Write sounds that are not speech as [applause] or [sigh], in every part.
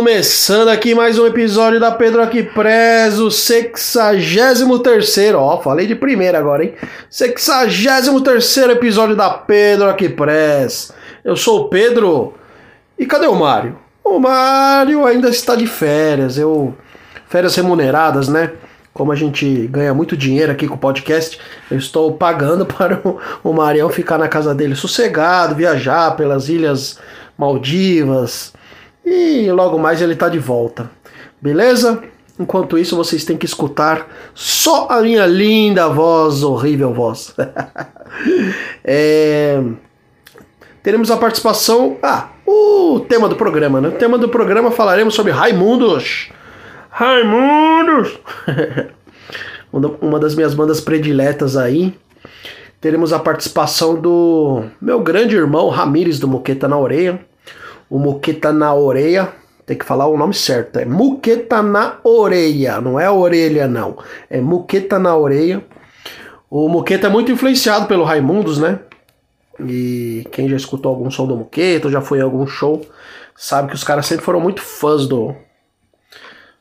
Começando aqui mais um episódio da Pedro Aqui Preso, 63 Ó, falei de primeira agora, hein? 63 episódio da Pedro Aqui Press. Eu sou o Pedro. E cadê o Mário? O Mário ainda está de férias. Eu férias remuneradas, né? Como a gente ganha muito dinheiro aqui com o podcast, eu estou pagando [laughs] para o, o Marião ficar na casa dele sossegado, viajar pelas ilhas Maldivas. E logo mais ele tá de volta. Beleza? Enquanto isso, vocês têm que escutar só a minha linda voz, horrível voz. [laughs] é... Teremos a participação. Ah, o tema do programa, né? O tema do programa falaremos sobre Raimundos. Raimundos! [laughs] Uma- Uma das minhas bandas prediletas aí. Teremos a participação do meu grande irmão Ramires do Moqueta na Orelha. O Moqueta na Orelha, tem que falar o nome certo, é Muqueta na Orelha, não é orelha não, é Muqueta na Orelha. O Moqueta é muito influenciado pelo Raimundos, né? E quem já escutou algum som do Moqueta, ou já foi em algum show, sabe que os caras sempre foram muito fãs do,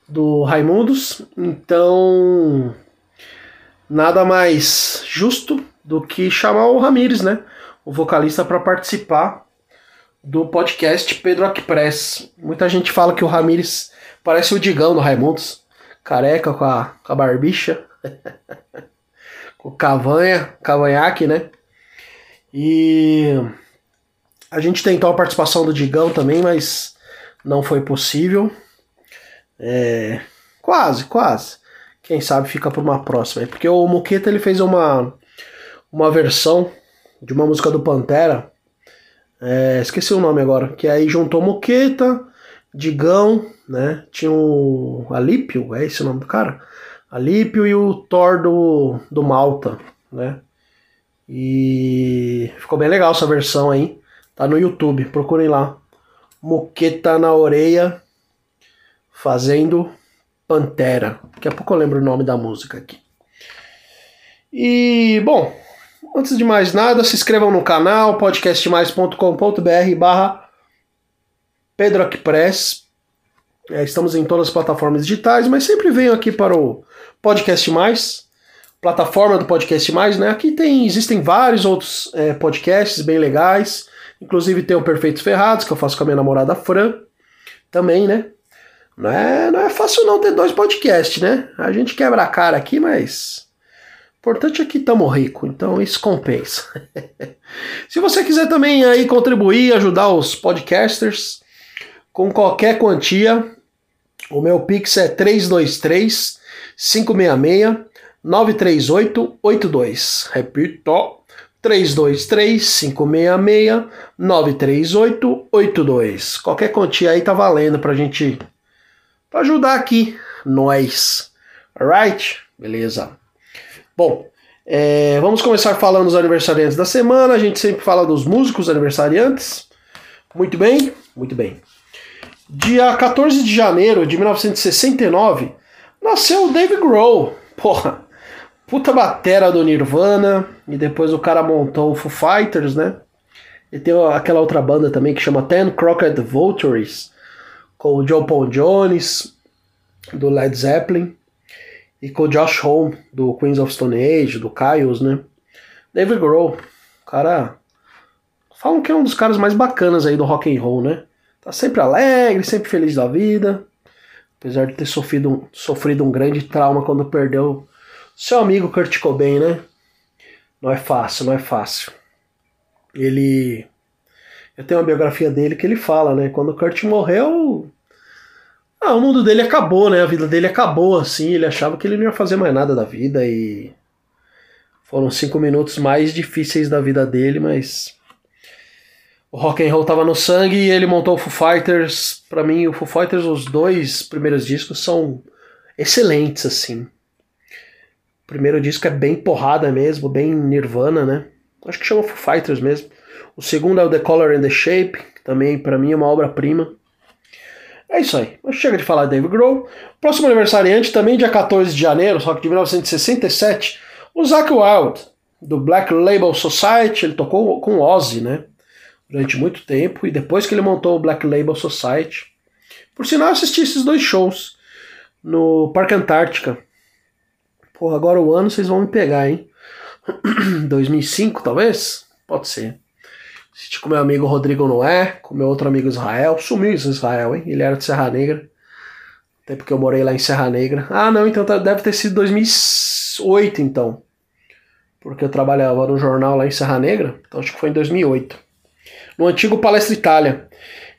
do Raimundos. Então, nada mais justo do que chamar o Ramires, né? O vocalista para participar do podcast Pedro Aqupress. Muita gente fala que o Ramires parece o Digão do Raimundos, careca com a, com a barbicha, [laughs] com cavanha, cavanhaque, né? E a gente tentou a participação do Digão também, mas não foi possível. É, quase, quase. Quem sabe fica para uma próxima. Porque o Moqueta ele fez uma, uma versão de uma música do Pantera. É, esqueci o nome agora. Que aí juntou Moqueta, Digão, né? Tinha o Alípio, é esse o nome do cara? Alípio e o Thor do, do Malta, né? E ficou bem legal essa versão aí. Tá no YouTube, procurem lá. Moqueta na orelha fazendo Pantera. Daqui a pouco eu lembro o nome da música aqui. E, bom, antes de mais nada, se inscrevam no canal podcastmais.com.br barra Pedro Aqupress. É, estamos em todas as plataformas digitais, mas sempre venho aqui para o Podcast Mais, plataforma do Podcast Mais, né? Aqui tem, existem vários outros é, podcasts bem legais. Inclusive tem o Perfeitos Ferrados, que eu faço com a minha namorada Fran. Também, né? Não é, não é fácil não ter dois podcasts, né? A gente quebra a cara aqui, mas. Importante é que estamos ricos, então isso compensa. [laughs] Se você quiser também aí contribuir, ajudar os podcasters com qualquer quantia, o meu Pix é 323 566 93882. Repito, 323 566 93882. Qualquer quantia aí tá valendo pra gente pra ajudar aqui nós. Alright? Beleza. Bom, é, vamos começar falando dos aniversariantes da semana. A gente sempre fala dos músicos aniversariantes. Muito bem, muito bem. Dia 14 de janeiro de 1969, nasceu o Dave Grohl. Porra, puta batera do Nirvana. E depois o cara montou o Foo Fighters, né? E tem aquela outra banda também que chama Ten Crooked Vultures, com o Joe Paul Jones, do Led Zeppelin, e com o Josh Homme, do Queens of Stone Age, do Kyles, né? David Grohl, cara... Falam que é um dos caras mais bacanas aí do rock and roll, né? Tá sempre alegre, sempre feliz da vida. Apesar de ter sofrido um, sofrido um grande trauma quando perdeu seu amigo Kurt Cobain, né? Não é fácil, não é fácil. Ele Eu tenho uma biografia dele que ele fala, né? Quando o Kurt morreu. Ah, o mundo dele acabou, né? A vida dele acabou, assim. Ele achava que ele não ia fazer mais nada da vida e. Foram cinco minutos mais difíceis da vida dele, mas. O rock and roll tava no sangue e ele montou o Foo Fighters. Pra mim, o Foo Fighters, os dois primeiros discos são excelentes, assim. O primeiro disco é bem porrada mesmo, bem Nirvana, né? Acho que chama Foo Fighters mesmo. O segundo é o The Color and the Shape, que também pra mim é uma obra-prima. É isso aí. Chega de falar de Dave Grohl. Próximo aniversariante, também dia 14 de janeiro, só que de 1967, o Zack Wild, do Black Label Society. Ele tocou com Ozzy, né? Durante muito tempo. E depois que ele montou o Black Label Society. Por sinal, assisti esses dois shows no Parque Antártica. Porra, agora o ano vocês vão me pegar, hein? [clears throat] 2005, talvez? Pode ser. Com meu amigo Rodrigo Noé, com meu outro amigo Israel. Sumiu esse Israel, hein? Ele era de Serra Negra. Até porque eu morei lá em Serra Negra. Ah, não, então tá- deve ter sido 2008, então. Porque eu trabalhava no jornal lá em Serra Negra. Então acho que foi em 2008. No antigo Palestra Itália.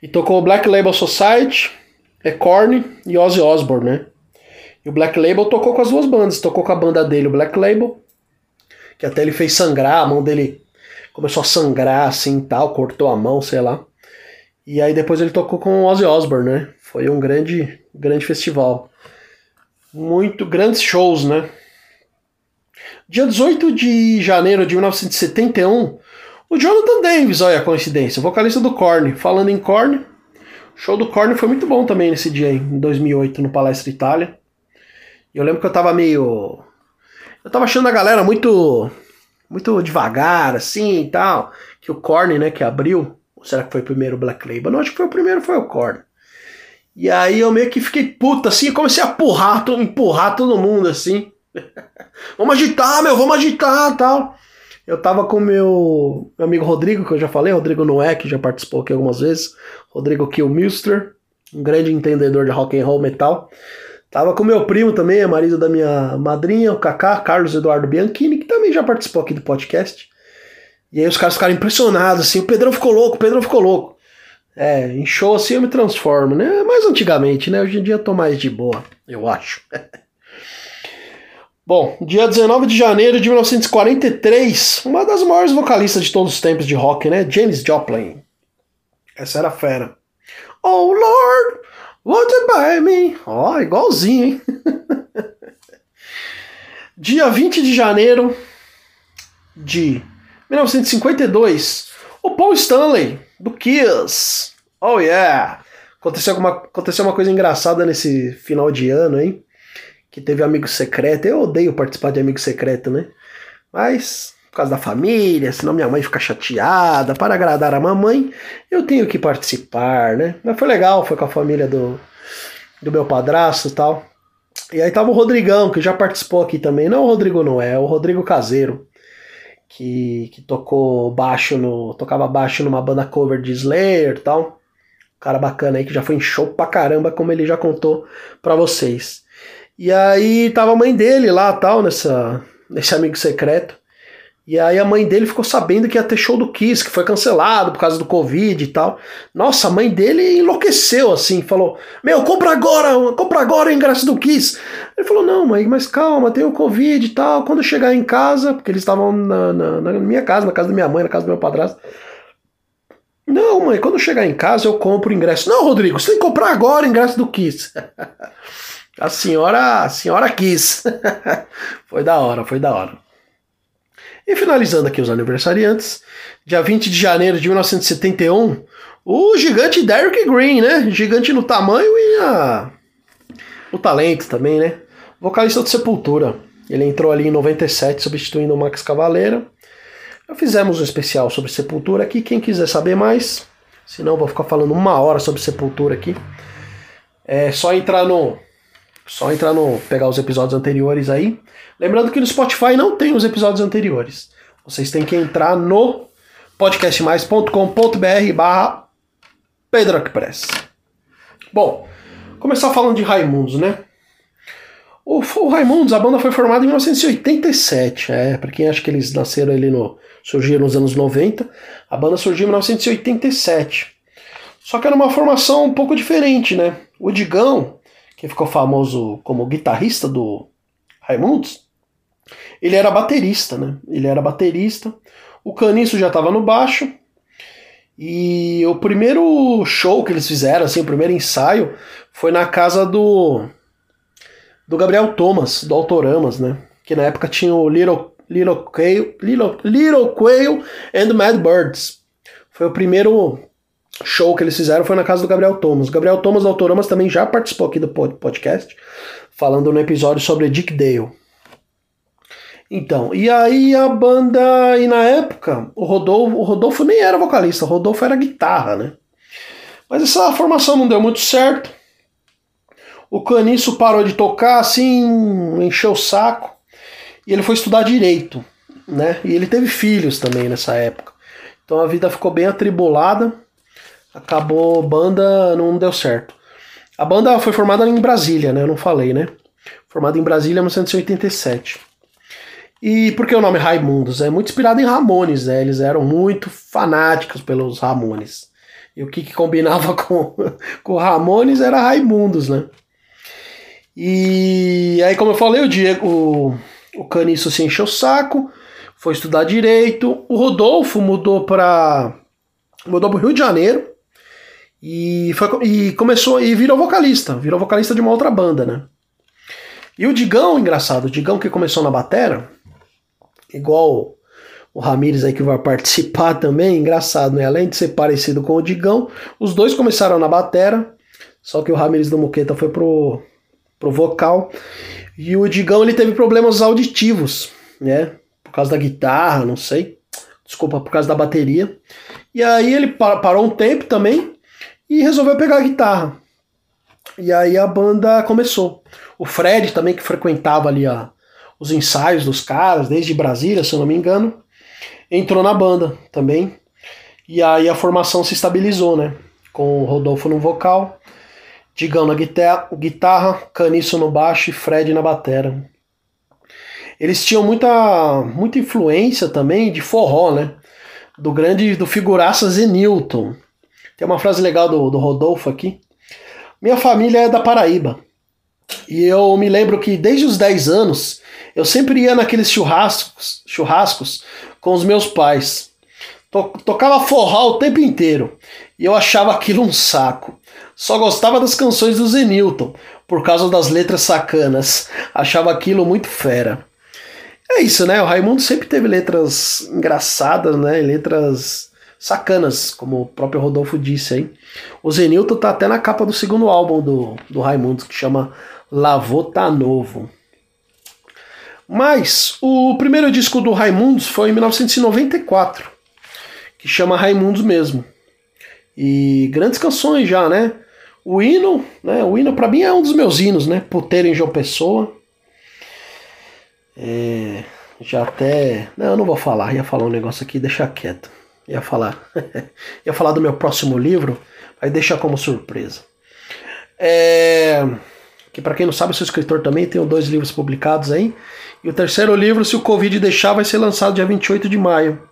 E tocou Black Label Society, Ecorne e Ozzy Osbourne, né? E o Black Label tocou com as duas bandas. Tocou com a banda dele, o Black Label, que até ele fez sangrar, a mão dele começou a sangrar assim tal, cortou a mão, sei lá. E aí depois ele tocou com o Ozzy Osbourne, né? Foi um grande, grande festival. Muito grandes shows, né? Dia 18 de janeiro de 1971, o Jonathan Davis, olha a coincidência, vocalista do Korn. Falando em Korn, o show do Korn foi muito bom também nesse dia, em 2008, no Palestra Itália. Eu lembro que eu tava meio. Eu tava achando a galera muito. Muito devagar, assim e tal. Que o Korn, né, que abriu. Ou será que foi primeiro o Black Label? Não, acho que foi o primeiro, foi o Korn. E aí eu meio que fiquei puta, assim, comecei a empurrar, empurrar todo mundo, assim. [laughs] vamos agitar, meu, vamos agitar tal. Eu tava com meu, meu amigo Rodrigo, que eu já falei, Rodrigo Noé, que já participou aqui algumas vezes. Rodrigo Kilmister, um grande entendedor de rock and roll metal. Tava com meu primo também, é marido da minha madrinha, o Kaká, Carlos Eduardo Bianchini, que também já participou aqui do podcast. E aí os caras ficaram impressionados, assim, o Pedrão ficou louco, o Pedrão ficou louco. É, em show assim eu me transformo, né? Mais antigamente, né? Hoje em dia eu tô mais de boa, eu acho. [laughs] Bom, dia 19 de janeiro de 1943, uma das maiores vocalistas de todos os tempos de rock, né? Janis Joplin. Essa era a fera. Oh Lord, won't you buy me? Ó, oh, igualzinho, hein? [laughs] dia 20 de janeiro de 1952, o Paul Stanley, do Kiss. Oh yeah! Aconteceu, alguma, aconteceu uma coisa engraçada nesse final de ano, hein? Que teve amigo secreto. Eu odeio participar de amigo secreto, né? Mas, por causa da família, senão minha mãe fica chateada. Para agradar a mamãe, eu tenho que participar, né? Mas foi legal, foi com a família do, do meu padrasto e tal. E aí tava o Rodrigão, que já participou aqui também. Não o Rodrigo Noé, é o Rodrigo Caseiro que, que tocou baixo no. tocava baixo numa banda cover de Slayer e tal. Cara bacana aí que já foi em show pra caramba, como ele já contou pra vocês. E aí tava a mãe dele lá tal, nessa, nesse amigo secreto. E aí a mãe dele ficou sabendo que ia ter show do Kiss, que foi cancelado por causa do Covid e tal. Nossa, a mãe dele enlouqueceu assim, falou: Meu, compra agora, compra agora o ingresso do Kiss. Ele falou: Não, mãe, mas calma, tem o Covid e tal. Quando chegar em casa, porque eles estavam na, na, na minha casa, na casa da minha mãe, na casa do meu padrasto. Não, mãe, quando chegar em casa eu compro o ingresso. Não, Rodrigo, você tem que comprar agora o ingresso do Kiss. [laughs] a senhora, a senhora quis. [laughs] foi da hora, foi da hora. E finalizando aqui os aniversariantes, dia 20 de janeiro de 1971, o gigante Derrick Green, né? Gigante no tamanho e a... o talento também, né? Vocalista do Sepultura. Ele entrou ali em 97, substituindo o Max Cavaleira. Já fizemos um especial sobre Sepultura aqui. Quem quiser saber mais, senão vou ficar falando uma hora sobre Sepultura aqui. É só entrar no. Só entrar no. pegar os episódios anteriores aí. Lembrando que no Spotify não tem os episódios anteriores. Vocês têm que entrar no podcastmais.com.br barra Pedro Press. Bom, começar falando de Raimundos, né? O, o Raimundos, a banda foi formada em 1987, é, para quem acha que eles nasceram ali no. surgiram nos anos 90, a banda surgiu em 1987. Só que era uma formação um pouco diferente, né? O Digão, que ficou famoso como guitarrista do Raimundos, ele era baterista, né? Ele era baterista. O Caniço já estava no baixo. E o primeiro show que eles fizeram, assim, o primeiro ensaio, foi na casa do do Gabriel Thomas, do Autoramas, né? Que na época tinha o Little, Little, Quail, Little, Little Quail and Mad Birds. Foi o primeiro show que eles fizeram, foi na casa do Gabriel Thomas. O Gabriel Thomas do Autoramas também já participou aqui do podcast, falando no episódio sobre Dick Dale. Então, e aí a banda, e na época, o Rodolfo, o Rodolfo nem era vocalista, o Rodolfo era guitarra, né? Mas essa formação não deu muito certo. O Caniço parou de tocar, assim, encheu o saco. E ele foi estudar direito, né? E ele teve filhos também nessa época. Então a vida ficou bem atribulada. Acabou, banda não deu certo. A banda foi formada em Brasília, né? Eu não falei, né? Formada em Brasília em 1987. E por que o nome Raimundos? É muito inspirado em Ramones, né? Eles eram muito fanáticos pelos Ramones. E o que, que combinava [laughs] com, com Ramones era Raimundos, né? E aí, como eu falei, o Diego, o, o Caniço se encheu o saco, foi estudar direito. O Rodolfo mudou para mudou para Rio de Janeiro e, foi, e começou e virou vocalista, virou vocalista de uma outra banda, né? E o Digão, engraçado, o Digão que começou na batera, igual o Ramires aí que vai participar também, engraçado, né? Além de ser parecido com o Digão, os dois começaram na batera, só que o Ramires do Moqueta foi pro pro vocal. E o Digão ele teve problemas auditivos, né? Por causa da guitarra, não sei. Desculpa, por causa da bateria. E aí ele parou um tempo também e resolveu pegar a guitarra. E aí a banda começou. O Fred também, que frequentava ali a, os ensaios dos caras, desde Brasília, se eu não me engano, entrou na banda também. E aí a formação se estabilizou, né? Com o Rodolfo no vocal Digão na guitarra, guitarra, Caniço no baixo e Fred na batera. Eles tinham muita, muita influência também de forró, né? Do grande, do figuraça Zenilton. Tem uma frase legal do, do Rodolfo aqui. Minha família é da Paraíba. E eu me lembro que desde os 10 anos eu sempre ia naqueles churrascos, churrascos com os meus pais. Tocava forró o tempo inteiro. E eu achava aquilo um saco. Só gostava das canções do Zenilton, por causa das letras sacanas. Achava aquilo muito fera. É isso, né? O Raimundo sempre teve letras engraçadas, né? Letras sacanas, como o próprio Rodolfo disse aí. O Zenilton tá até na capa do segundo álbum do, do Raimundo, que chama Lavô Tá Novo. Mas o primeiro disco do Raimundos foi em 1994, que chama Raimundos mesmo. E grandes canções já, né? O hino, né? O hino para mim é um dos meus hinos, né? Puteiro em João Pessoa. É, já até. Não, eu não vou falar, ia falar um negócio aqui, deixar quieto. Ia falar. [laughs] ia falar do meu próximo livro, aí deixar como surpresa. É, que para quem não sabe, eu sou escritor também, tenho dois livros publicados aí. E o terceiro livro, se o Covid deixar, vai ser lançado dia 28 de maio.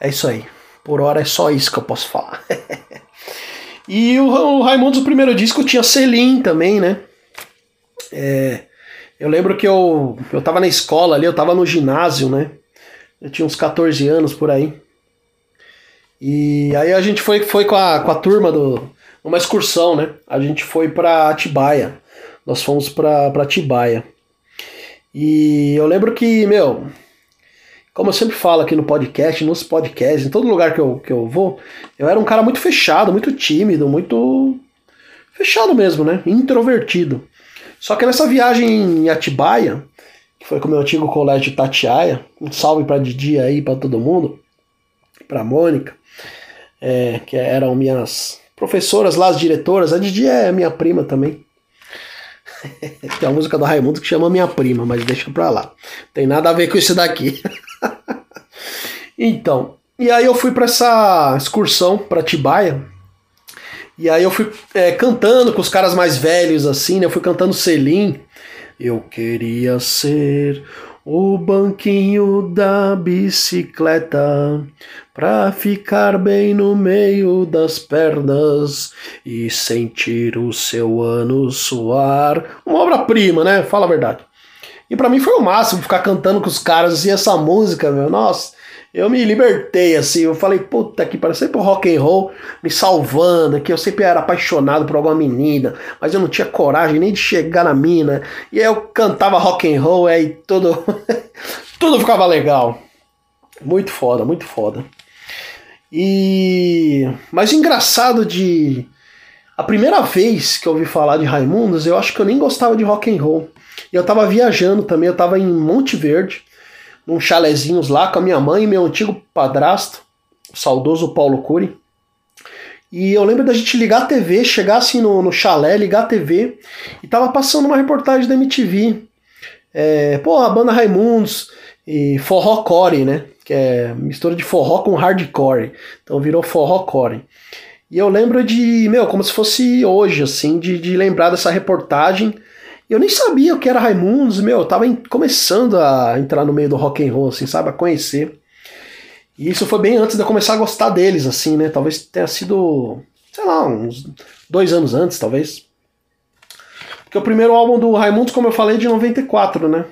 É isso aí. Por hora é só isso que eu posso falar. [laughs] e o, o Raimundos, o primeiro disco, tinha Selim também, né? É, eu lembro que eu, eu tava na escola ali, eu tava no ginásio, né? Eu tinha uns 14 anos por aí. E aí a gente foi, foi com, a, com a turma do. uma excursão, né? A gente foi pra Atibaia. Nós fomos pra, pra Atibaia. E eu lembro que, meu, como eu sempre falo aqui no podcast, nos podcasts, em todo lugar que eu, que eu vou, eu era um cara muito fechado, muito tímido, muito fechado mesmo, né? Introvertido. Só que nessa viagem em Atibaia, que foi com o meu antigo colégio Tatiaia, um salve para Didi aí, para todo mundo, para Mônica, é, que eram minhas professoras lá, as diretoras. A Didi é minha prima também. [laughs] Tem a música do Raimundo que chama Minha Prima, mas deixa pra lá. Tem nada a ver com isso daqui. [laughs] então, e aí eu fui para essa excursão para Tibaia. E aí eu fui é, cantando com os caras mais velhos, assim, né? Eu fui cantando Selim, Eu queria ser o banquinho da bicicleta pra ficar bem no meio das pernas e sentir o seu ano suar. Uma obra-prima, né? Fala a verdade. E pra mim foi o máximo ficar cantando com os caras assim essa música, meu. Nossa, eu me libertei assim. Eu falei, puta que pariu, sempre o rock and roll me salvando, que eu sempre era apaixonado por alguma menina, mas eu não tinha coragem nem de chegar na mina. E aí eu cantava rock and roll, aí tudo [laughs] tudo ficava legal. Muito foda, muito foda. E mas engraçado de a primeira vez que eu ouvi falar de Raimundos, eu acho que eu nem gostava de rock and roll. E eu tava viajando também, eu tava em Monte Verde, num chalezinhos lá com a minha mãe e meu antigo padrasto, o saudoso Paulo Cury. E eu lembro da gente ligar a TV, chegar assim no, no chalé, ligar a TV, e tava passando uma reportagem da MTV. É, pô, a banda Raimundos e forró core, né? Que é mistura de forró com hardcore. Então virou forró core. E eu lembro de, meu, como se fosse hoje, assim, de, de lembrar dessa reportagem eu nem sabia o que era Raimundos, meu, eu tava em, começando a entrar no meio do rock and roll, assim, sabe, a conhecer. E isso foi bem antes de eu começar a gostar deles, assim, né? Talvez tenha sido, sei lá, uns dois anos antes, talvez. Porque o primeiro álbum do Raimundos, como eu falei, é de 94, né?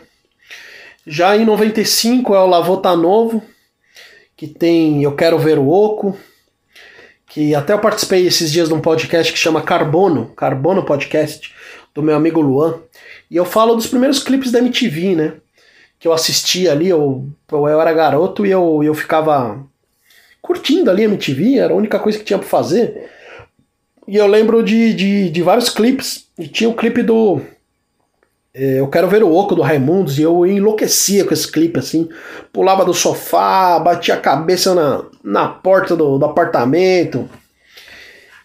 Já em 95 é o Lavô Tá Novo, que tem Eu Quero Ver o Oco, que até eu participei esses dias de um podcast que chama Carbono, Carbono Podcast, do meu amigo Luan. E eu falo dos primeiros clipes da MTV, né? Que eu assistia ali, eu, eu era garoto e eu, eu ficava curtindo ali a MTV, era a única coisa que tinha pra fazer. E eu lembro de, de, de vários clipes. E tinha o um clipe do. É, eu quero ver o Oco do Raimundos e eu enlouquecia com esse clipe assim. Pulava do sofá, batia a cabeça na, na porta do, do apartamento.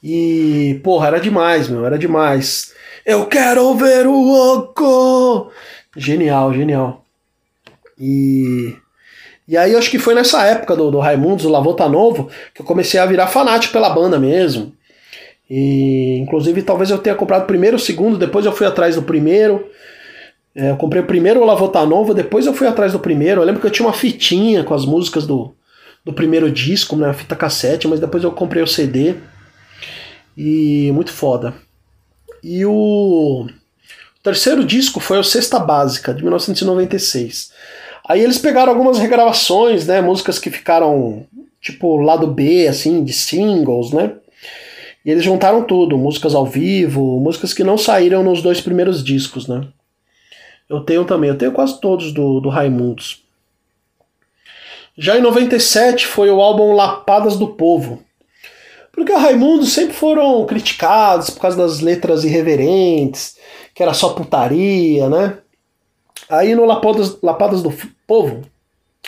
E, porra, era demais, meu, era demais. Eu quero ver o Oco! Genial, genial. E. E aí, acho que foi nessa época do, do Raimundos, do Lavô Tá Novo, que eu comecei a virar fanático pela banda mesmo. E, inclusive, talvez eu tenha comprado primeiro o segundo, depois eu fui atrás do primeiro. É, eu comprei o primeiro o Lavô Tá Novo, depois eu fui atrás do primeiro. Eu lembro que eu tinha uma fitinha com as músicas do, do primeiro disco, né, a fita cassete, mas depois eu comprei o CD. E muito foda. E o terceiro disco foi o Sexta Básica, de 1996. Aí eles pegaram algumas regravações, né? Músicas que ficaram tipo lado B, assim, de singles, né? E eles juntaram tudo, músicas ao vivo, músicas que não saíram nos dois primeiros discos, né? Eu tenho também, eu tenho quase todos do, do Raimundos. Já em 97 foi o álbum Lapadas do Povo, porque o Raimundo sempre foram criticados por causa das letras irreverentes, que era só putaria, né? Aí no Lapadas, Lapadas do Povo,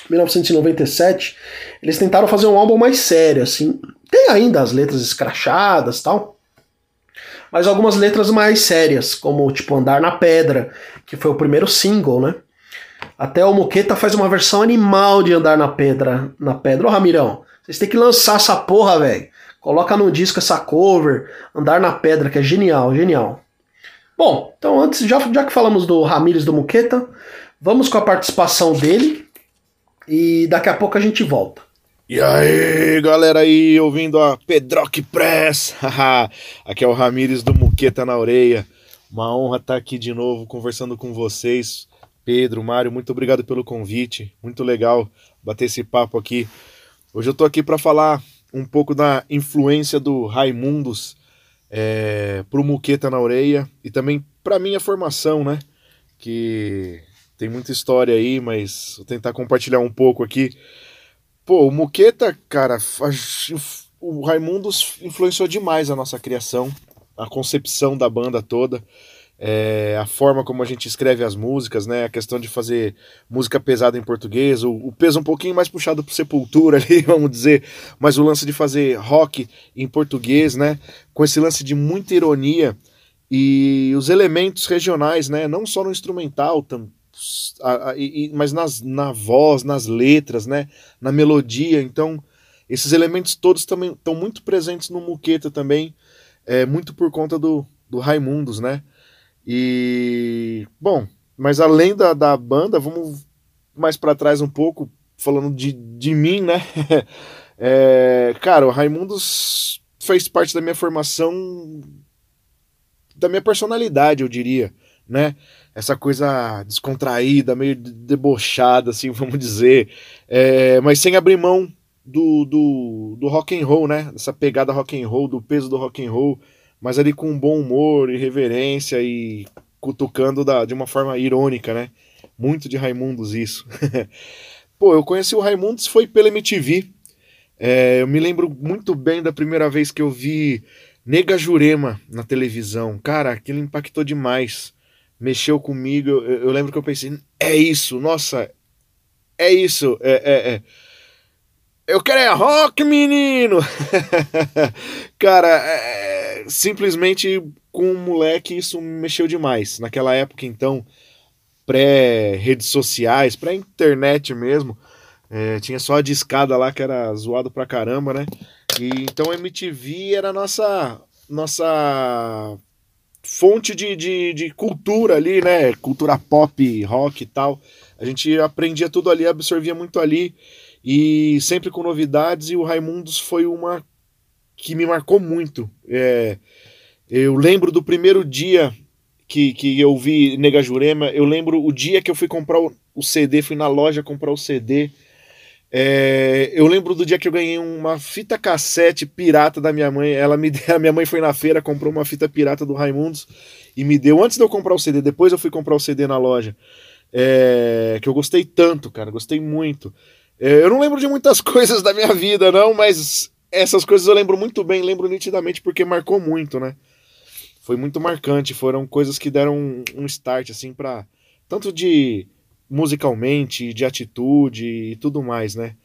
1997, eles tentaram fazer um álbum mais sério, assim. Tem ainda as letras escrachadas tal, mas algumas letras mais sérias, como tipo Andar na Pedra, que foi o primeiro single, né? Até o Moqueta faz uma versão animal de Andar na Pedra. Na pedra. Ô Ramirão, vocês têm que lançar essa porra, velho. Coloca no disco essa cover, Andar na Pedra, que é genial, genial. Bom, então antes, já, já que falamos do Ramires do Muqueta, vamos com a participação dele e daqui a pouco a gente volta. E aí, galera aí, ouvindo a Pedrock Press. [laughs] aqui é o Ramires do Muqueta na Orelha. Uma honra estar aqui de novo conversando com vocês. Pedro, Mário, muito obrigado pelo convite. Muito legal bater esse papo aqui. Hoje eu tô aqui para falar um pouco da influência do Raimundos é, pro Muqueta na Orelha e também para minha formação, né? Que tem muita história aí, mas vou tentar compartilhar um pouco aqui. Pô, o Muqueta, cara, o Raimundos influenciou demais a nossa criação, a concepção da banda toda é, a forma como a gente escreve as músicas, né? A questão de fazer música pesada em português, o, o peso um pouquinho mais puxado pro Sepultura [laughs] ali, vamos dizer, mas o lance de fazer rock em português, né? Com esse lance de muita ironia e os elementos regionais, né? Não só no instrumental, tam, a, a, e, mas nas, na voz, nas letras, né? Na melodia. Então, esses elementos todos também estão muito presentes no Muqueta também, é, muito por conta do, do Raimundos, né? E, bom, mas além da, da banda, vamos mais para trás um pouco, falando de, de mim, né? [laughs] É, cara, o Raimundos fez parte da minha formação, da minha personalidade, eu diria, né? Essa coisa descontraída, meio debochada, assim, [laughs] vamos dizer, é, mas sem abrir mão do, do, do rock and roll, né? Essa pegada rock and roll, do peso do rock and roll, mas ali com bom humor, irreverência e cutucando da, de uma forma irônica, né? Muito de Raimundos isso. [laughs] Pô, eu conheci o Raimundos foi pela MTV. É, eu me lembro muito bem da primeira vez que eu vi Nega Jurema na televisão. Cara, aquilo impactou demais. Mexeu comigo. Eu, eu lembro que eu pensei, é isso, nossa, é isso. É, é, é. Eu quero é rock, menino! [laughs] Cara, é, simplesmente com um moleque isso mexeu demais. Naquela época, então, pré-redes sociais, pré-internet mesmo, é, tinha só a discada lá que era zoado pra caramba, né? E, então a MTV era a nossa, nossa fonte de, de, de cultura ali, né? Cultura pop, rock e tal. A gente aprendia tudo ali, absorvia muito ali e sempre com novidades. E o Raimundos foi uma que me marcou muito. É, eu lembro do primeiro dia que, que eu vi Nega Jurema, eu lembro o dia que eu fui comprar o, o CD, fui na loja comprar o CD. É, eu lembro do dia que eu ganhei uma fita cassete pirata da minha mãe. Ela me [laughs] a minha mãe foi na feira, comprou uma fita pirata do Raimundos e me deu antes de eu comprar o CD. Depois eu fui comprar o CD na loja. É, que eu gostei tanto, cara, gostei muito. É, eu não lembro de muitas [laughs] coisas da minha vida, não, mas essas coisas eu lembro muito bem, lembro nitidamente porque marcou muito, né? Foi muito marcante, foram coisas que deram um, start, assim, para tanto de musicalmente, de atitude e tudo mais, né?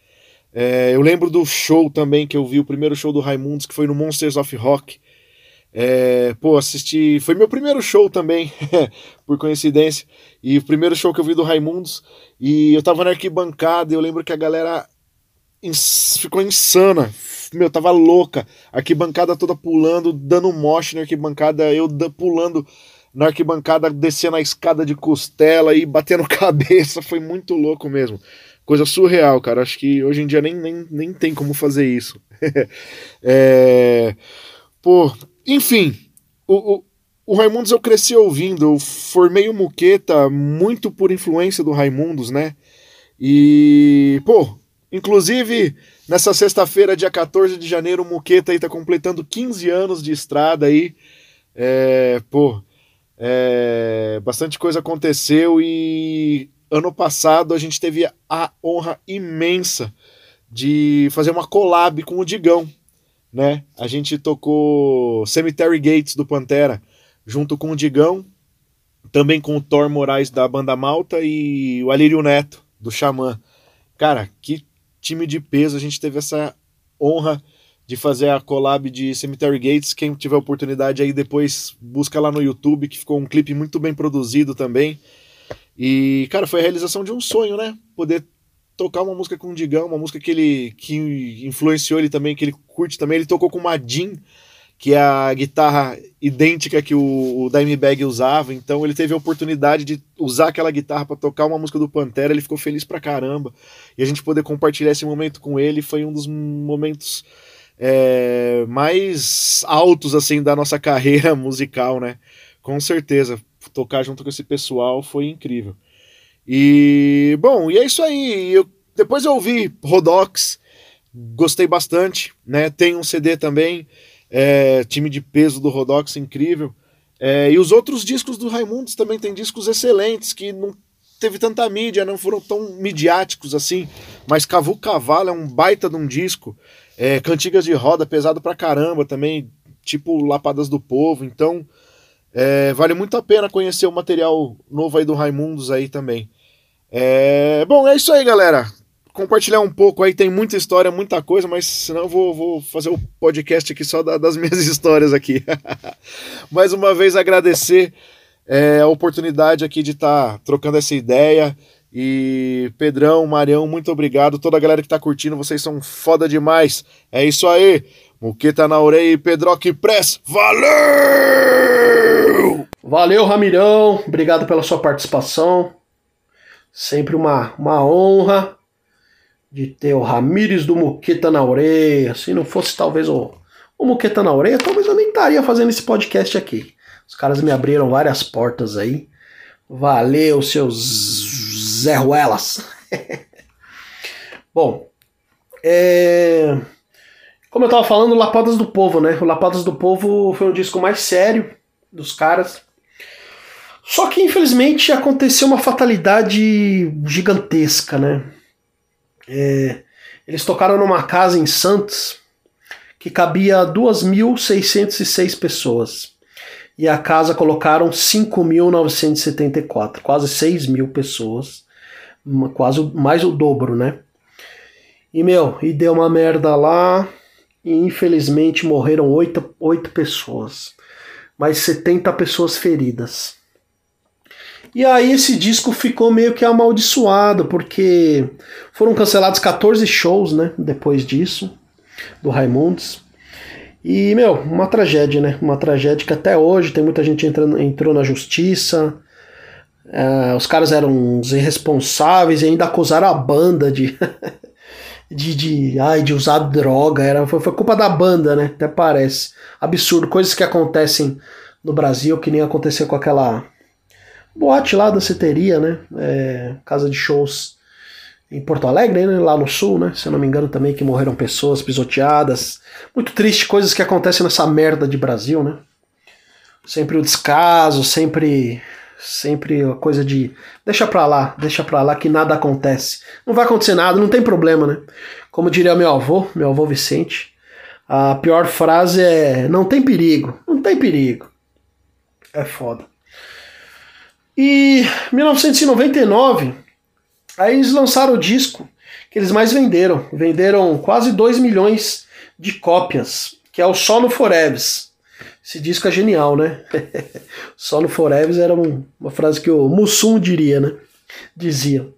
É, eu lembro do show também que eu vi, o primeiro show do Raimundos, que foi no Monsters of Rock. É, pô, assisti. Foi meu primeiro show também, [laughs] por coincidência. E o primeiro show que eu vi do Raimundos. E eu tava na arquibancada e eu lembro que a galera ins ficou insana. Meu, tava louca. Arquibancada toda pulando, dando moche na arquibancada, eu pulando na arquibancada, descendo a escada de costela e batendo [laughs] cabeça. Foi muito louco mesmo. Coisa surreal, cara. Acho que hoje em dia nem, nem, nem tem como fazer isso. [laughs] é... Pô, enfim, o, o, o Raimundos eu cresci ouvindo. Eu formei o Muqueta muito por influência do Raimundos, né? E, pô, inclusive nessa sexta-feira, dia 14 de janeiro, o Muqueta aí tá completando 15 anos de estrada aí. É, pô, é, bastante coisa aconteceu e ano passado a gente teve a honra imensa de fazer uma collab com o Digão, né? A gente tocou Cemetery Gates do Pantera junto com o Digão, também com o Thor Moraes da banda Malta e o Alírio Neto do Xamã. Cara, que time de peso, a gente teve essa honra de fazer a collab de Cemetery Gates. Quem tiver oportunidade aí depois busca lá no YouTube, que ficou um clipe muito bem produzido também. E, cara, foi a realização de um sonho, né? Poder tocar uma música com o Digão, uma música que ele que influenciou ele também, que ele curte também. Ele tocou com o Madin, que é a guitarra idêntica que o, o Dimebag usava. Então ele teve a oportunidade de usar aquela guitarra para tocar uma música do Pantera. Ele ficou feliz pra caramba. E a gente poder compartilhar esse momento com ele foi um dos momentos é, mais altos assim da nossa [laughs] carreira musical, né? Com certeza, tocar junto com esse pessoal foi incrível. E bom, e é isso aí. Eu, depois eu ouvi Rodox, gostei bastante, né? Tem um CD também, é, time de peso do Rodox incrível. É, e os outros discos do Raimundos também tem discos excelentes que não teve tanta mídia, não foram tão midiáticos assim. Mas Cavu Cavalo é um baita de um disco. É, cantigas de roda, pesado pra caramba também, tipo Lapadas do Povo. Então, é, vale muito a pena conhecer o material novo aí do Raimundos aí também. É, bom, é isso aí, galera. Compartilhar um pouco aí, tem muita história, muita coisa, mas senão eu vou, vou fazer o um podcast aqui só da, das [laughs] minhas histórias aqui. [laughs] Mais uma vez agradecer é, a oportunidade aqui de estar tá trocando essa ideia. E Pedrão, Marião, muito obrigado. Toda a galera que tá curtindo, vocês são foda demais. É isso aí. Muqueta na orelha e Pedroque Press. Valeu! Valeu, Ramirão. Obrigado pela sua participação. Sempre uma, uma honra de ter o Ramires do Muqueta na orelha. Se não fosse talvez o, o Muqueta na orelha, talvez eu nem estaria fazendo esse podcast aqui. Os caras me abriram várias portas aí. Valeu, seus Zé Ruelas. [laughs] Bom, é... como eu tava falando, Lapadas do Povo, né? O Lapadas do Povo foi um disco mais sério dos caras. Só que infelizmente aconteceu uma fatalidade gigantesca, né? É, eles tocaram numa casa em Santos que cabia 2.606 pessoas. E a casa colocaram 5.974, quase 6 mil pessoas. Quase mais o dobro, né? E, meu, e deu uma merda lá. E infelizmente morreram 8, 8 pessoas. Mais 70 pessoas feridas. E aí esse disco ficou meio que amaldiçoado, porque foram cancelados 14 shows, né? Depois disso, do Raimundos. E, meu, uma tragédia, né? Uma tragédia que até hoje tem muita gente entrando, entrou na justiça. É, os caras eram uns irresponsáveis e ainda acusaram a banda de. [laughs] de, de, ai, de usar droga. Era, foi, foi culpa da banda, né? Até parece. Absurdo. Coisas que acontecem no Brasil que nem aconteceu com aquela boate lá da Ceteria, né? É, casa de shows em Porto Alegre, né? lá no sul, né? Se eu não me engano também que morreram pessoas pisoteadas. Muito triste coisas que acontecem nessa merda de Brasil, né? Sempre o descaso, sempre sempre a coisa de deixa pra lá, deixa pra lá que nada acontece. Não vai acontecer nada, não tem problema, né? Como diria meu avô, meu avô Vicente, a pior frase é não tem perigo, não tem perigo. É foda. E 1999, aí eles lançaram o disco que eles mais venderam. Venderam quase 2 milhões de cópias, que é o Solo Foreves. Esse disco é genial, né? [laughs] Solo Foreves era um- uma frase que o Mussum diria, né? Dizia.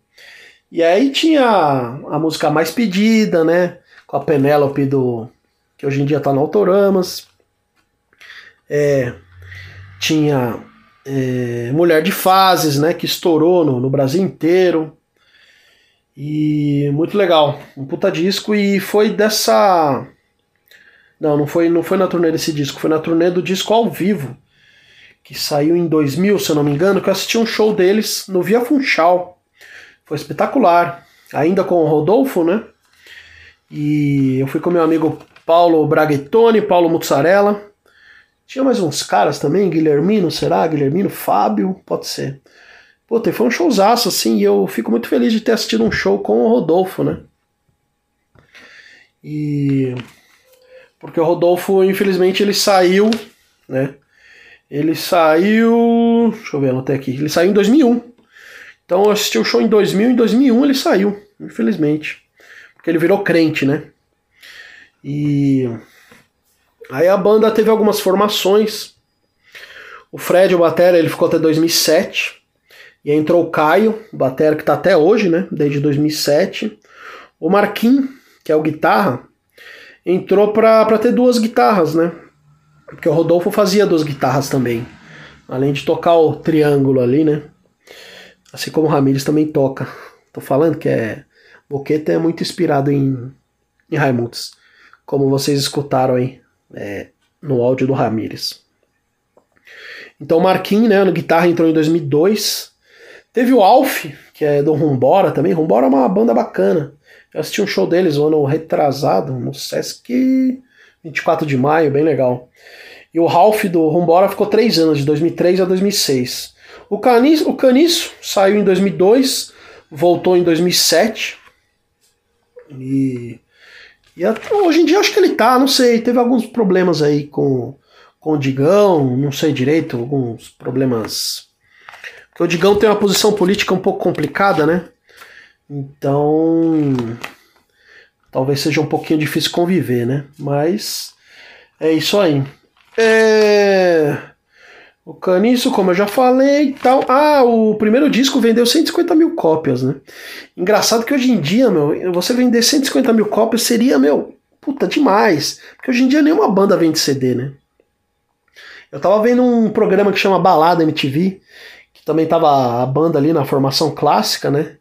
E aí tinha a música mais pedida, né? Com a Penélope do. que hoje em dia tá no Autoramas. É, tinha é, Mulher de Fases, né? Que estourou no, no Brasil inteiro. E muito legal. Um puta disco. E foi dessa. Não, não foi, não foi na turnê desse disco. Foi na turnê do disco ao vivo. Que saiu em 2000, se eu não me engano. Que eu assisti um show deles no Via Funchal. Foi espetacular. Ainda com o Rodolfo, né? E eu fui com meu amigo Paulo Braguetoni, Paulo Mussarella. Tinha mais uns caras também, Guilhermino, será? Guilhermino, Fábio, pode ser. E foi um showzaço, assim, e eu fico muito feliz de ter assistido um show com o Rodolfo, né? E. Porque o Rodolfo, infelizmente, ele saiu, né? Ele saiu. Deixa eu ver, anotei aqui. Ele saiu em 2001. Então eu assisti o show em 2000, em 2001 ele saiu, infelizmente. Porque ele virou crente, né? E. Aí a banda teve algumas formações. O Fred, o Batera, ele ficou até 2007. E entrou o Caio, o Batera, que tá até hoje, né? Desde 2007. O Marquinhos, que é o guitarra, entrou pra ter duas guitarras, né? Porque o Rodolfo fazia duas guitarras também. Além de tocar o triângulo ali, né? Assim como o Ramires também toca. Tô falando que é. Boqueta é muito inspirado em, em Raimundos. Como vocês escutaram aí é, no áudio do Ramires. Então o Marquinhos, né, no guitarra entrou em 2002. Teve o Alf, que é do Rumbora também. Rumbora é uma banda bacana. Eu assisti um show deles um ano retrasado, no Sesc 24 de maio, bem legal. E o Ralph do Rumbora ficou três anos, de 2003 a 2006. O Caniço, o Caniço saiu em 2002, voltou em 2007. E, e até hoje em dia acho que ele tá, não sei, teve alguns problemas aí com, com o Digão, não sei direito, alguns problemas. Porque o Digão tem uma posição política um pouco complicada, né? Então. Talvez seja um pouquinho difícil conviver, né? Mas. É isso aí. É. O Caniço, como eu já falei e tal. Ah, o primeiro disco vendeu 150 mil cópias, né? Engraçado que hoje em dia, meu, você vender 150 mil cópias seria, meu, puta, demais. Porque hoje em dia nenhuma banda vende CD, né? Eu tava vendo um programa que chama Balada MTV, que também tava a banda ali na formação clássica, né?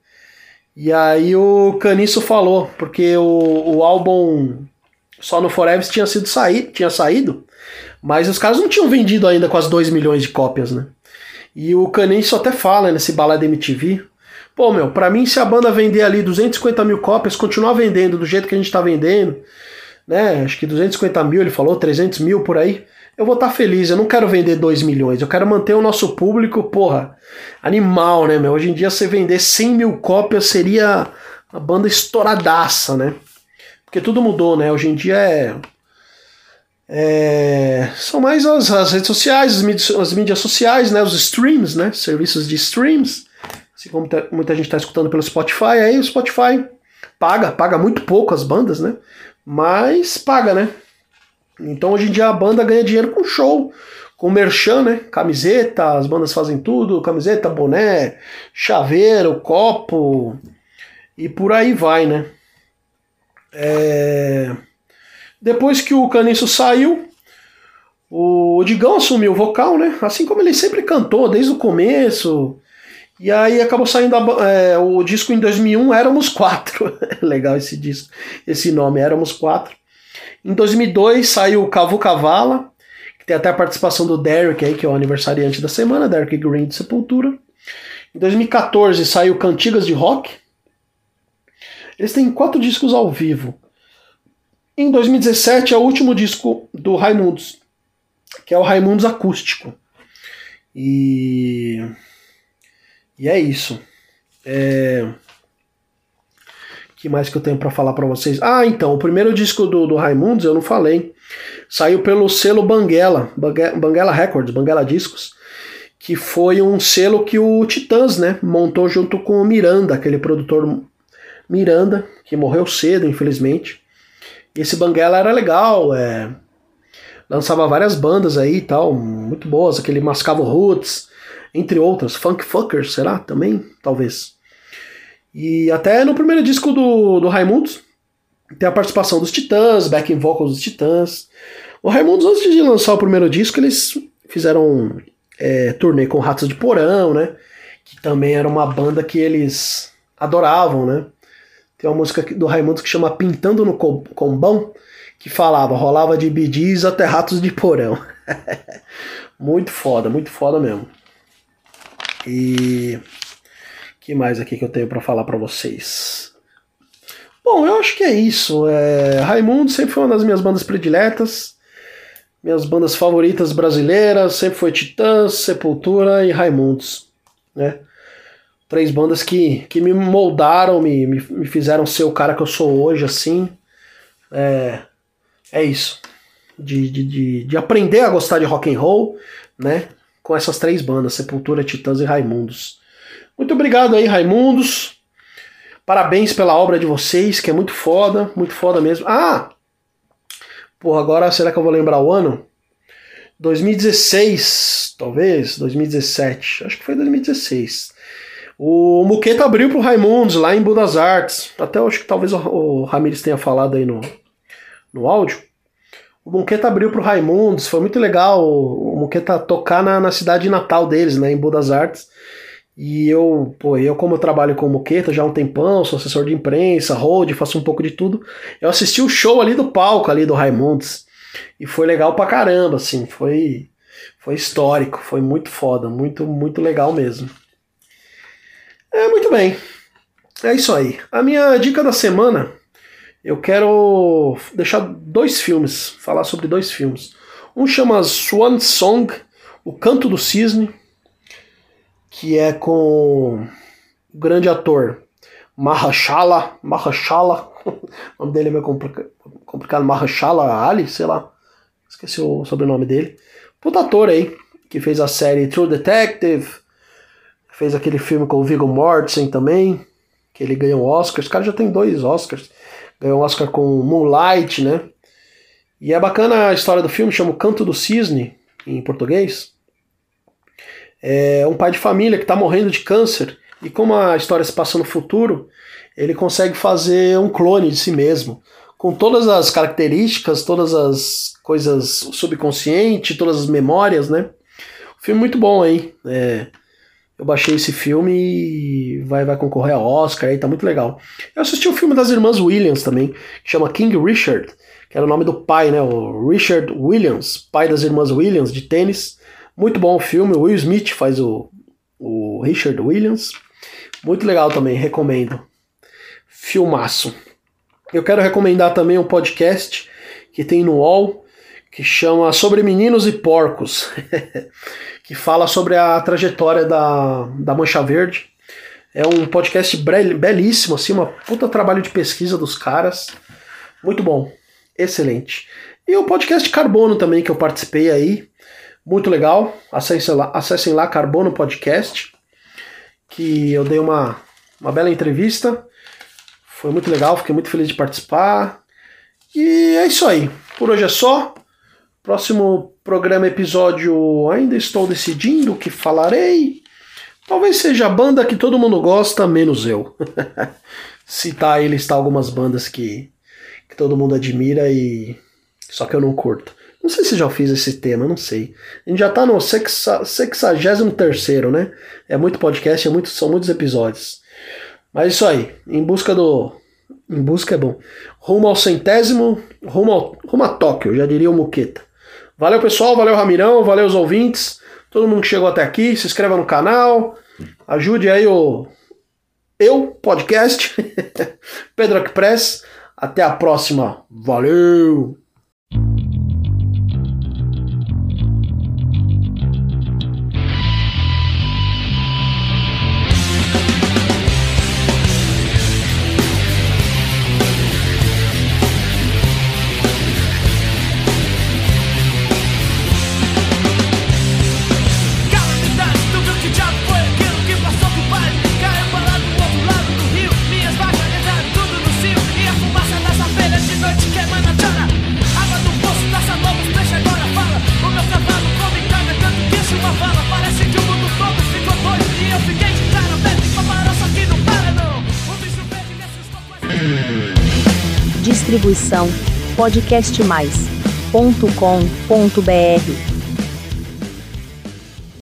E aí o Caniço falou, porque o, o álbum Só no Forever tinha sido sair, tinha saído, mas os caras não tinham vendido ainda quase 2 milhões de cópias, né? E o Caniço até fala nesse Balada MTV, pô, meu, pra mim se a banda vender ali 250 mil cópias, continuar vendendo do jeito que a gente tá vendendo, né? Acho que 250 mil, ele falou, 300 mil por aí. Eu vou estar feliz, eu não quero vender 2 milhões, eu quero manter o nosso público, porra, animal, né, meu? Hoje em dia, você vender 100 mil cópias seria uma banda estouradaça, né? Porque tudo mudou, né? Hoje em dia é. É são mais as, as redes sociais, as mídias, as mídias sociais, né? Os streams, né? Serviços de streams. Assim como tá- muita gente está escutando pelo Spotify, aí o Spotify paga, paga muito pouco as bandas, né? Mas paga, né? Então hoje em dia a banda ganha dinheiro com show, com merchan, né? Camiseta, as bandas fazem tudo, camiseta, boné, chaveiro, copo e por aí vai, né? É, Depois que o Caniço saiu, o Digão assumiu o vocal, né? Assim como ele sempre cantou desde o começo. E aí acabou saindo a é, o disco em 2001, Éramos Quatro. [laughs] Legal esse disco, esse nome, Éramos Quatro. Em 2002 saiu o Cavu Cavala, que tem até a participação do Derek aí, que é o aniversariante da semana, Derek Green de Sepultura. Em 2014 saiu Cantigas de Rock. Eles têm quatro discos ao vivo. Em 2017 é o último disco do Raimundos, que é o Raimundos Acústico. E, e é isso. É que mais que eu tenho pra falar pra vocês? Ah, então, o primeiro disco do, do Raimundos, eu não falei, saiu pelo selo Banguela, Bangue- Banguela Records, Banguela Discos, que foi um selo que o Titãs, né, montou junto com o Miranda, aquele produtor Miranda, que morreu cedo, infelizmente. Esse Banguela era legal, é, lançava várias bandas aí e tal, muito boas, aquele Mascavo Roots, entre outras, Funk Fuckers, será? Também? Talvez. E até no primeiro disco do, do Raimundos tem a participação dos Titãs, backing vocals dos Titãs. O Raimundos, antes de lançar o primeiro disco, eles fizeram é, turnê com Ratos de Porão, né? Que também era uma banda que eles adoravam, né? Tem uma música do Raimundos que chama Pintando no Com- Combão, que falava, rolava de bidis até Ratos de Porão. [laughs] muito foda, muito foda mesmo. E que mais aqui que eu tenho pra falar pra vocês? Bom, eu acho que é isso. É... Raimundo sempre foi uma das minhas bandas prediletas. Minhas bandas favoritas brasileiras sempre foi Titãs, Sepultura e Raimundos. Né? Três bandas que, que me moldaram, me, me, me fizeram ser o cara que eu sou hoje, assim. É, é isso. De, de, de, de aprender a gostar de rock and roll, né? Com essas três bandas, Sepultura, Titãs e Raimundos. Muito obrigado aí, Raimundos. Parabéns pela obra de vocês, que é muito foda, muito foda mesmo. Ah! Porra, agora será que eu vou lembrar o ano? 2016, talvez, 2017. Acho que foi 2016. O Muqueta abriu pro Raimundos lá em Budas Artes. Até acho que talvez o, Ramires tenha falado aí no, no áudio. O Muqueta abriu pro Raimundos, foi muito legal o, o Muqueta tocar na, na cidade natal deles, né, em Budas Artes. E eu, pô, eu como eu trabalho com o Muqueta já há um tempão, sou assessor de imprensa, hold, faço um pouco de tudo. Eu assisti o show ali do palco ali do Raimundos. E foi legal pra caramba, assim, foi foi histórico, foi muito foda, muito muito legal mesmo. Muito bem. É isso aí. A minha dica da semana, eu quero deixar dois filmes, falar sobre dois filmes. Um chama Swan Song, O Canto do Cisne, que é com o grande ator Mahershala, Mahershala, [laughs] o nome dele é meio complica- complicado, Mahershala Ali, sei lá, esqueci o sobrenome dele. Puta ator aí, que fez a série True Detective, fez aquele filme com o Viggo Mortensen também, que ele ganhou um Oscar. Esse cara já tem dois Oscars. Ganhou um Oscar com Moonlight, né? E é bacana a história do filme, chama O Canto do Cisne, em português. É um pai de família que está morrendo de câncer. E como a história se passa no futuro, ele consegue fazer um clone de si mesmo. com todas as características, todas as coisas subconscientes, todas as memórias, né? Filme muito bom aí. É, eu baixei esse filme e vai, vai concorrer a Oscar aí, tá muito legal. Eu assisti o um filme das irmãs Williams também, que chama King Richard, que era o nome do pai, né? O Richard Williams, pai das irmãs Williams de tênis. Muito bom o filme, o Will Smith faz o, o Richard Williams. Muito legal também, recomendo. Filmaço. Eu quero recomendar também um podcast que tem no UOL, que chama Sobre Meninos e Porcos, [laughs] que fala sobre a trajetória da, da Mancha Verde. É um podcast belíssimo, assim, uma puta trabalho de pesquisa dos caras. Muito bom, excelente. E o podcast Carbono também, que eu participei aí. Muito legal. Acessem lá, acessem lá Carbono Podcast, que eu dei uma, uma bela entrevista. Foi muito legal, fiquei muito feliz de participar. E é isso aí. Por hoje é só. Próximo programa, episódio, ainda estou decidindo o que falarei. Talvez seja a banda que todo mundo gosta, menos eu. [laughs] Citar e listar algumas bandas que, que todo mundo admira e. Só que eu não curto. Não sei se já fiz esse tema, não sei. A gente já tá no 63, né? É muito podcast, é muito, são muitos episódios. Mas isso aí, em busca do. Em busca é bom. Rumo ao centésimo, rumo, ao, rumo a Tóquio, já diria o Muqueta. Valeu, pessoal, valeu, Ramirão, valeu os ouvintes, todo mundo que chegou até aqui, se inscreva no canal, ajude aí o Eu Podcast, [laughs] Pedro Press. Até a próxima. Valeu! Distribuição podcastmais.com.br